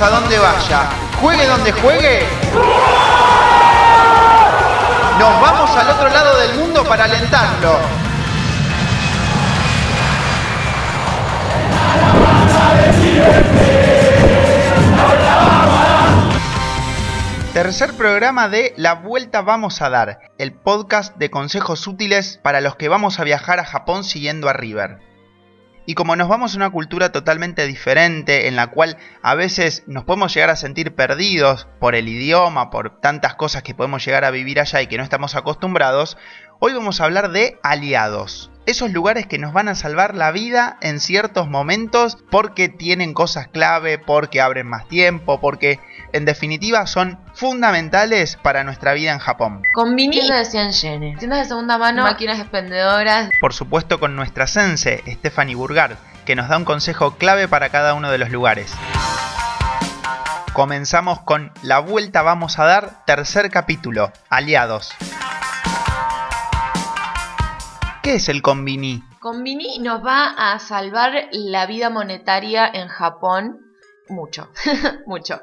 a donde vaya, juegue donde juegue, nos vamos al otro lado del mundo para alentarlo. Tercer programa de La Vuelta Vamos a Dar, el podcast de consejos útiles para los que vamos a viajar a Japón siguiendo a River. Y como nos vamos a una cultura totalmente diferente, en la cual a veces nos podemos llegar a sentir perdidos por el idioma, por tantas cosas que podemos llegar a vivir allá y que no estamos acostumbrados, hoy vamos a hablar de aliados esos lugares que nos van a salvar la vida en ciertos momentos porque tienen cosas clave, porque abren más tiempo, porque en definitiva son fundamentales para nuestra vida en Japón. Tiendas de 100 yenes, tiendas de segunda mano, máquinas expendedoras. Por supuesto con nuestra sense, Stephanie Burgar, que nos da un consejo clave para cada uno de los lugares. Comenzamos con La Vuelta Vamos a Dar, tercer capítulo, Aliados. ¿Qué es el convini? Convini nos va a salvar la vida monetaria en Japón mucho, mucho.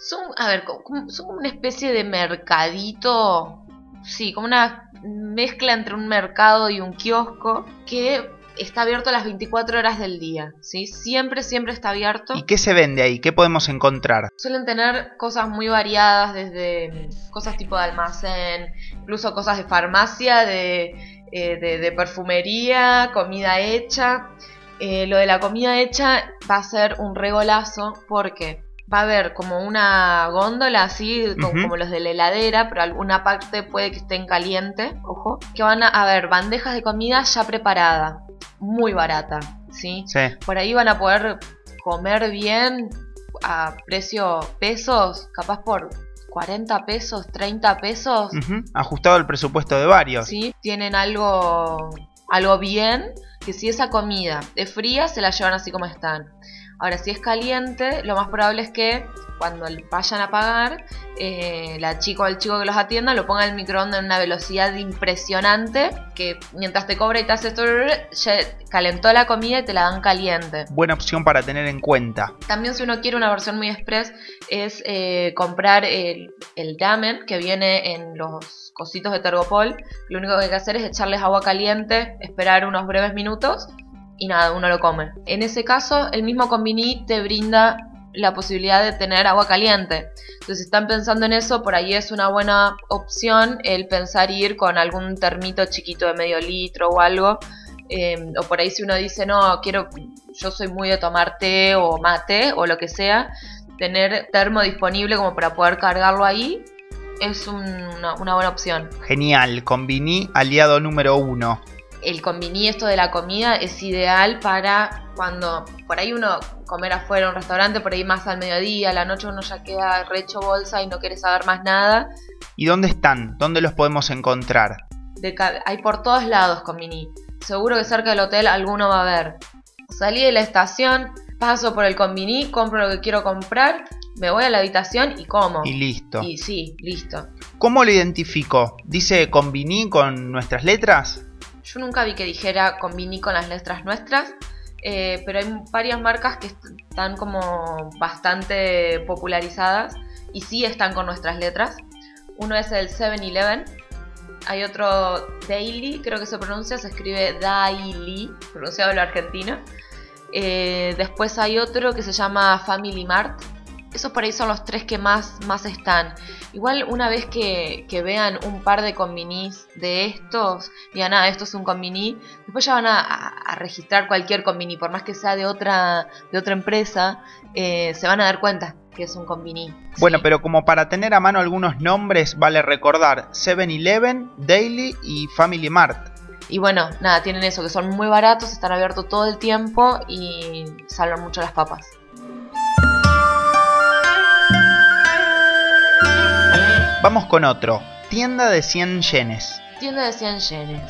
Son, a ver, son una especie de mercadito, sí, como una mezcla entre un mercado y un kiosco que está abierto las 24 horas del día, ¿sí? Siempre, siempre está abierto. ¿Y qué se vende ahí? ¿Qué podemos encontrar? Suelen tener cosas muy variadas, desde cosas tipo de almacén, incluso cosas de farmacia, de eh, de, perfumería, comida hecha. Eh, lo de la comida hecha va a ser un regolazo porque va a haber como una góndola así, como, los de la heladera, pero alguna parte puede que estén caliente, ojo, que van a haber bandejas de comida ya preparada, muy barata, ¿sí? ¿sí? Por ahí van a poder comer bien a precio pesos, capaz por 40 pesos, 30 pesos. Ajustado al presupuesto de varios. Sí, tienen algo, algo bien, que si esa comida es fría, se la llevan así como están. Ahora, si es caliente, lo más probable es que cuando vayan a pagar, eh, la chica o el chico que los atienda lo ponga en el microondas en una velocidad impresionante, que mientras te cobra y te hace esto, ya calentó la comida y te la dan caliente. Buena opción para tener en cuenta. También si uno quiere una versión muy express, es eh, comprar el, el ramen que viene en los cositos de Tergopol. Lo único que hay que hacer es echarles agua caliente, esperar unos breves minutos y nada, uno lo come. En ese caso, el mismo Convini te brinda la posibilidad de tener agua caliente. Entonces, si están pensando en eso, por ahí es una buena opción el pensar ir con algún termito chiquito de medio litro o algo. Em, o por ahí si uno dice, no, quiero, yo soy muy de tomar té o mate o lo que sea, tener termo disponible como para poder cargarlo ahí es una, una buena opción. Genial, Convini aliado número uno el convini esto de la comida es ideal para cuando por ahí uno comer afuera en un restaurante, por ahí más al mediodía, a la noche uno ya queda recho bolsa y no quiere saber más nada. ¿Y dónde están? ¿Dónde los podemos encontrar? hay por todos lados convini. Seguro que cerca del hotel alguno va a haber. Salí de la estación, paso por el convini, compro lo que quiero comprar, me voy a la habitación y como. Y listo. Y sí, listo. ¿Cómo lo identifico? ¿Dice convini con nuestras letras? Yo nunca vi que dijera convini con las letras nuestras, eh, pero hay varias marcas que están como bastante popularizadas y sí están con nuestras letras. Uno es el 7-Eleven, hay otro Daily, creo que se pronuncia, se escribe Daily, pronunciado en lo argentino. Eh, después hay otro que se llama Family Mart, esos por ahí son los tres que más, más están. Igual una vez que, vean un par de combinis de estos, digan, ah, esto es un combini, después ya van a, registrar cualquier combini, por más que sea de otra, de otra empresa, eh, se van a dar cuenta que es un combini. Bueno, pero como para tener a mano algunos nombres, vale recordar 7-Eleven, Daily y Family Mart. Y bueno, nada, tienen eso, que son muy baratos, están abiertos todo el tiempo y salvan mucho las papas. Vamos con otro. Tienda de 100 yenes. Tienda de 100 yenes.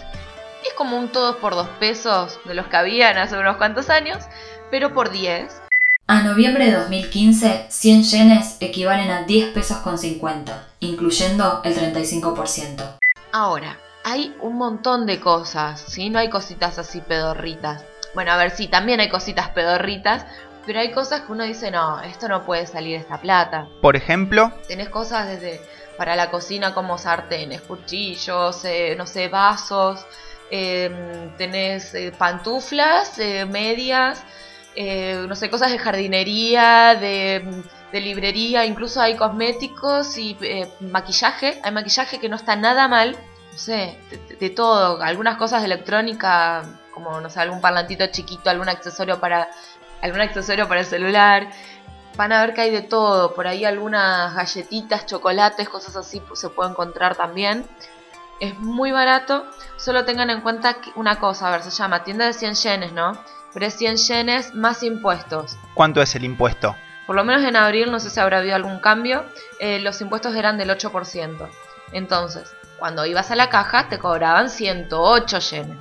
Es como un todos por dos pesos de los que habían hace unos cuantos años, pero por 10. A noviembre de 2015, 100 yenes equivalen a 10 pesos con 50, incluyendo el 35%. Ahora, hay un montón de cosas, ¿sí? No hay cositas así pedorritas. Bueno, a ver, sí, también hay cositas pedorritas, Pero hay cosas que uno dice, no, esto no puede salir esta plata. Por ejemplo, Tenés cosas desde para la cocina como sartenes, cuchillos, eh, no sé, vasos, eh, tenés pantuflas, eh, medias, eh, no sé, cosas de jardinería, de, librería, incluso hay cosméticos y maquillaje. Hay maquillaje que no está nada mal, no sé, de, de todo. Algunas cosas de electrónica, como, no sé, algún parlantito chiquito, algún accesorio para, algún accesorio para el celular van a ver que hay de todo. Por ahí algunas galletitas, chocolates, cosas así se puede encontrar también. Es muy barato. Solo tengan en cuenta una cosa, a ver, se llama tienda de 100 yenes, ¿no? Pero es 100 yenes más impuestos. ¿cuánto es el impuesto? Por lo menos en abril, no sé si habrá habido algún cambio, eh, los impuestos eran del 8%. Entonces, cuando ibas a la caja, te cobraban 108 yenes.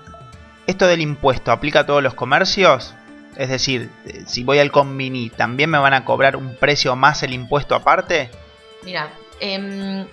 ¿Esto del impuesto aplica a todos los comercios? Es decir, eh, si voy al convini, ¿también me van a cobrar un precio más el impuesto aparte? Mira, em,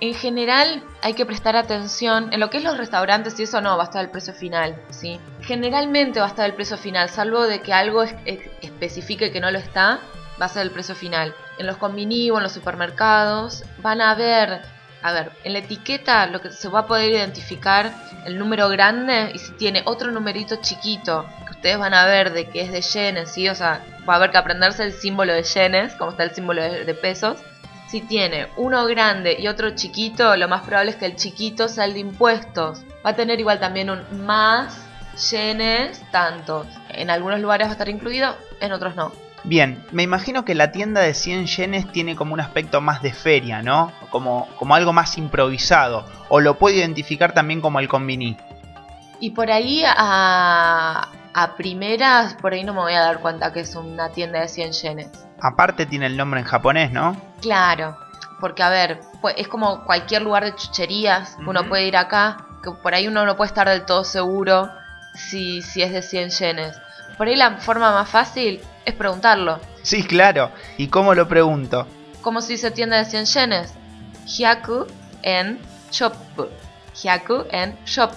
en general hay que prestar atención en lo que es los restaurantes y eso no, va a estar el precio final, ¿sí? Generalmente va a estar el precio final, salvo de que algo es- es- especifique que no lo está, va a ser el precio final. En los convini o en los supermercados van a ver, a ver, en la etiqueta lo que se va a poder identificar el número grande y si tiene otro numerito chiquito ustedes van a ver de que es de yenes, ¿sí? O sea, va a haber que aprenderse el símbolo de yenes, como está el símbolo de, de pesos. Si tiene uno grande y otro chiquito, lo más probable es que el chiquito sea el de impuestos. Va a tener igual también un más yenes tanto. En algunos lugares va a estar incluido, en otros no. Bien, me imagino que la tienda de 100 yenes tiene como un aspecto más de feria, ¿no? Como, como algo más improvisado. O lo puedo identificar también como el convini. Y por ahí a, a primeras, por ahí no me voy a dar cuenta que es una tienda de 100 yenes. Aparte tiene el nombre en japonés, ¿no? Claro, porque a ver, pues, es como cualquier lugar de chucherías, uno puede ir acá, que por ahí uno no puede estar del todo seguro si, si es de 100 yenes. Por ahí la forma más fácil es preguntarlo. Sí, claro. ¿Y cómo lo pregunto? ¿Cómo se dice tienda de 100 yenes? Hyaku en shop. Hyaku en shop.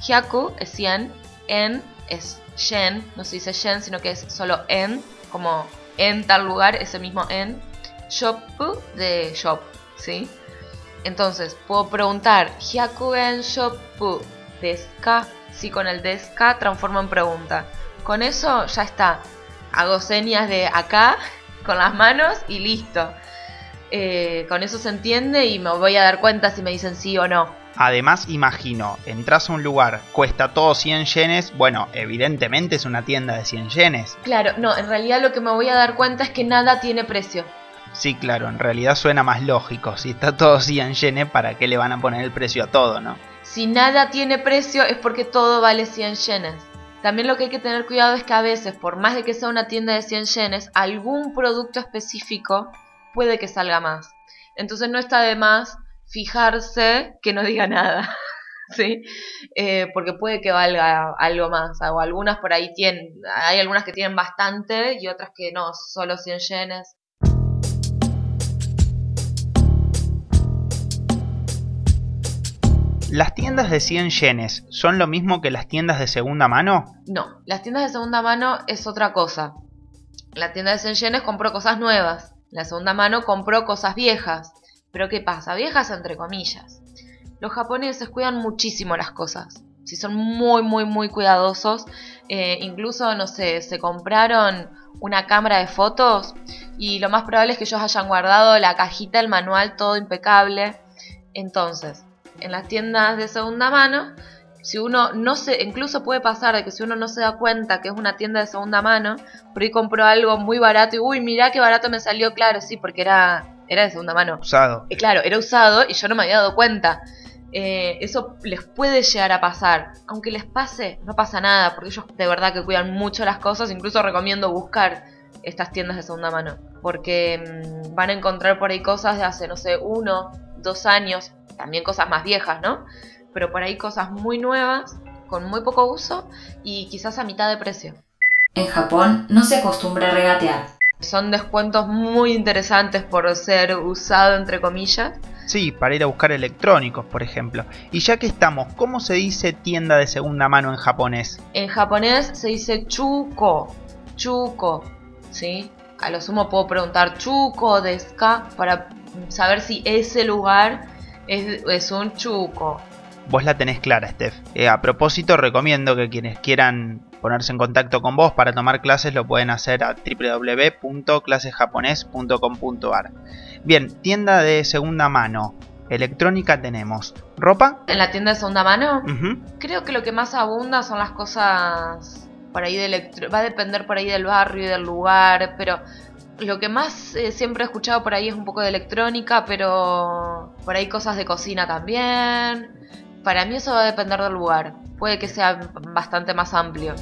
Hyaku es 100, en es yen, no se dice yen, sino que es solo en, como en tal lugar, ese mismo en. Shop de shop, ¿sí? Entonces, puedo preguntar, Hyaku en shop deska. Si con el deska transformo en pregunta. Con eso ya está. Hago señas de acá con las manos y listo. Eh, con eso se entiende y me voy a dar cuenta si me dicen sí o no. Además, imagino, entras a un lugar, cuesta todo 100 yenes, bueno, evidentemente es una tienda de 100 yenes. Claro, no, en realidad lo que me voy a dar cuenta es que nada tiene precio. Sí, claro, en realidad suena más lógico. Si está todo 100 yenes, ¿para qué le van a poner el precio a todo, no? Si nada tiene precio es porque todo vale 100 yenes. También lo que hay que tener cuidado es que a veces, por más de que sea una tienda de 100 yenes, algún producto específico puede que salga más. Entonces no está de más fijarse que no diga nada. ¿Sí? Eh, porque puede que valga algo más. O algunas por ahí tienen, hay algunas que tienen bastante y otras que no, solo 100 yenes. ¿Las tiendas de 100 yenes son lo mismo que las tiendas de segunda mano? No, las tiendas de segunda mano es otra cosa. La tienda de 100 yenes compró cosas nuevas. La segunda mano compró cosas viejas. Pero ¿qué pasa? Viejas entre comillas. Los japoneses cuidan muchísimo las cosas. Si son muy, muy, muy cuidadosos. Eh, incluso, no sé, se compraron una cámara de fotos y lo más probable es que ellos hayan guardado la cajita, el manual, todo impecable. Entonces, en las tiendas de segunda mano, si uno no se, incluso puede pasar de que si uno no se da cuenta que es una tienda de segunda mano, por ahí compró algo muy barato y uy, mirá qué barato me salió, claro, sí, porque era, era de segunda mano. Usado. Eh, claro, era usado y yo no me había dado cuenta. Eh, eso les puede llegar a pasar. Aunque les pase, no pasa nada, porque ellos de verdad que cuidan mucho las cosas. Incluso recomiendo buscar estas tiendas de segunda mano. Porque mm, van a encontrar por ahí cosas de hace, no sé, uno, dos años. También cosas más viejas, ¿no? Pero por ahí cosas muy nuevas, con muy poco uso y quizás a mitad de precio. En Japón no se acostumbra a regatear. Son descuentos muy interesantes por ser usado, entre comillas. Sí, para ir a buscar electrónicos, por ejemplo. Y ya que estamos, ¿cómo se dice tienda de segunda mano en japonés? En japonés se dice chuko. Chuko. ¿sí? A lo sumo puedo preguntar chuco, desca, para saber si ese lugar es, es un chuco. Vos la tenés clara, Steph. Eh, a propósito, recomiendo que quienes quieran ponerse en contacto con vos para tomar clases lo pueden hacer a www.clasesjapones.com.ar. Bien, tienda de segunda mano. Electrónica tenemos. ¿Ropa? En la tienda de segunda mano, creo que lo que más abunda son las cosas por ahí de electro... Va a depender por ahí del barrio y del lugar, pero lo que más eh, siempre he escuchado por ahí es un poco de electrónica, pero por ahí cosas de cocina también. Para mí eso va a depender del lugar. Puede que sea bastante más amplio.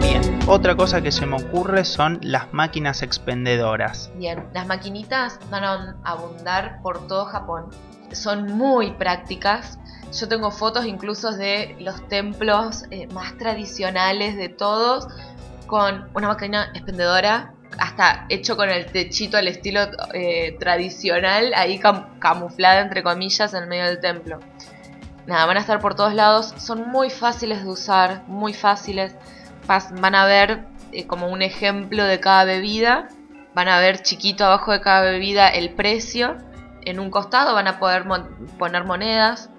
Bien. Otra cosa que se me ocurre son las máquinas expendedoras. Bien, las maquinitas van a abundar por todo Japón. Son muy prácticas. Yo tengo fotos incluso de los templos eh, más tradicionales de todos con una máquina expendedora, hasta hecho con el techito al estilo eh, tradicional, ahí cam- camuflada entre comillas en medio del templo. Nada, van a estar por todos lados, son muy fáciles de usar, muy fáciles. Van a ver eh, como un ejemplo de cada bebida, van a ver chiquito abajo de cada bebida el precio. En un costado van a poder poner monedas.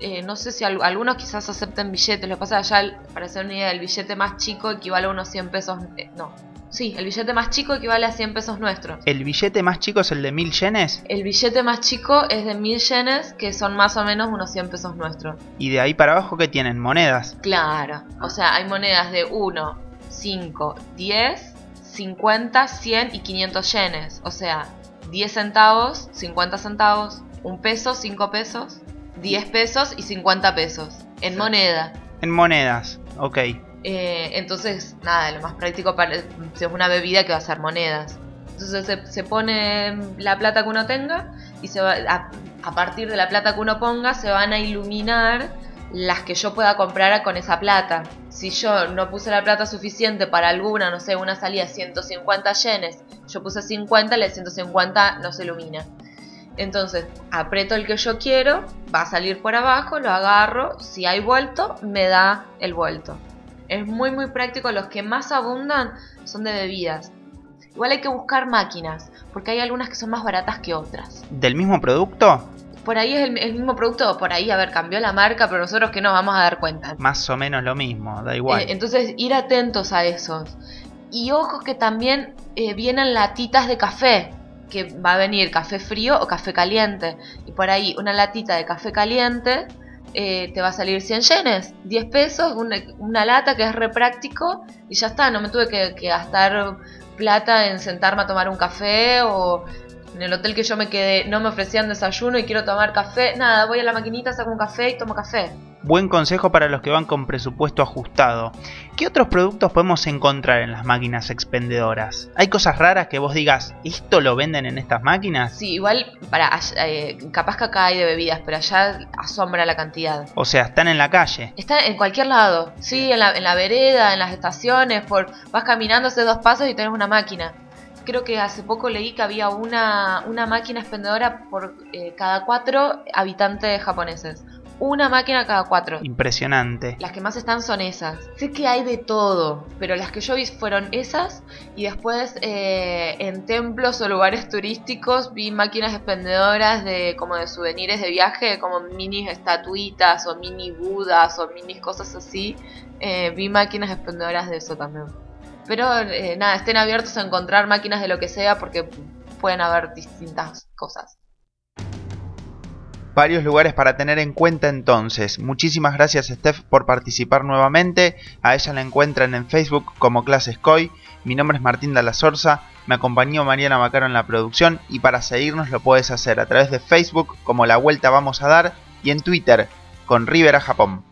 Eh, no sé si al- algunos quizás acepten billetes. Lo que pasa allá, para hacer una idea, el billete más chico equivale a unos 100 pesos. eh, no, sí, el billete más chico equivale a 100 pesos nuestros. ¿El billete más chico es el de 1000 yenes? El billete más chico es de 1000 yenes, que son más o menos unos 100 pesos nuestros. Y de ahí para abajo que tienen monedas. Claro, o sea, hay monedas de 1, 5, 10, 50, 100 y 500 yenes. O sea, 10 centavos, 50 centavos, 1 peso, 5 pesos, 10 pesos y 50 pesos. En Sí. moneda. En monedas, ok. Eh, entonces, nada, lo más práctico para es una bebida que va a ser monedas. Entonces se, se pone la plata que uno tenga y se va, a, a partir de la plata que uno ponga se van a iluminar las que yo pueda comprar con esa plata. Si yo no puse la plata suficiente para alguna, no sé, una salida 150 yenes, yo puse 50, la de 150 no se ilumina. Entonces, aprieto el que yo quiero, va a salir por abajo, lo agarro, si hay vuelto, me da el vuelto. Es muy muy práctico, los que más abundan son de bebidas. Igual hay que buscar máquinas, porque hay algunas que son más baratas que otras. ¿Del mismo producto? Por ahí es el, el mismo producto, por ahí, a ver, cambió la marca, pero nosotros que nos vamos a dar cuenta. Más o menos lo mismo, da igual. Eh, entonces, ir atentos a esos. Y ojo que también eh, vienen latitas de café, que va a venir café frío o café caliente. Y por ahí, una latita de café caliente eh, te va a salir 100 yenes, 10 pesos, una, una lata que es re práctico y ya está. No me tuve que, que gastar plata en sentarme a tomar un café o en el hotel que yo me quedé no me ofrecían desayuno y quiero tomar café. Nada, voy a la maquinita, saco un café y tomo café. Buen consejo para los que van con presupuesto ajustado. ¿Qué otros productos podemos encontrar en las máquinas expendedoras? ¿Hay cosas raras que vos digas, esto lo venden en estas máquinas? Sí, igual para eh, capaz que acá hay de bebidas, pero allá asombra la cantidad. O sea, están en la calle. Está en cualquier lado, sí, en la, en la vereda, en las estaciones, por vas caminando hace dos pasos y tenés una máquina. Creo que hace poco leí que había una, una máquina expendedora por eh, cada cuatro habitantes japoneses. Una máquina cada cuatro. Impresionante. Las que más están son esas. Sé que hay de todo, pero las que yo vi fueron esas y después eh, en templos o lugares turísticos vi máquinas expendedoras de como de souvenirs de viaje, como mini estatuitas o mini budas o mini cosas así. Eh, vi máquinas expendedoras de eso también. Pero eh, nada, estén abiertos a encontrar máquinas de lo que sea porque pueden haber distintas cosas. Varios lugares para tener en cuenta entonces. Muchísimas gracias Steph por participar nuevamente. A ella la encuentran en Facebook como Clases Coy. Mi nombre es Martín Dallazorza. Me acompañó Mariana Macaro en la producción y para seguirnos lo puedes hacer a través de Facebook como La Vuelta Vamos a Dar y en Twitter con Rivera Japón.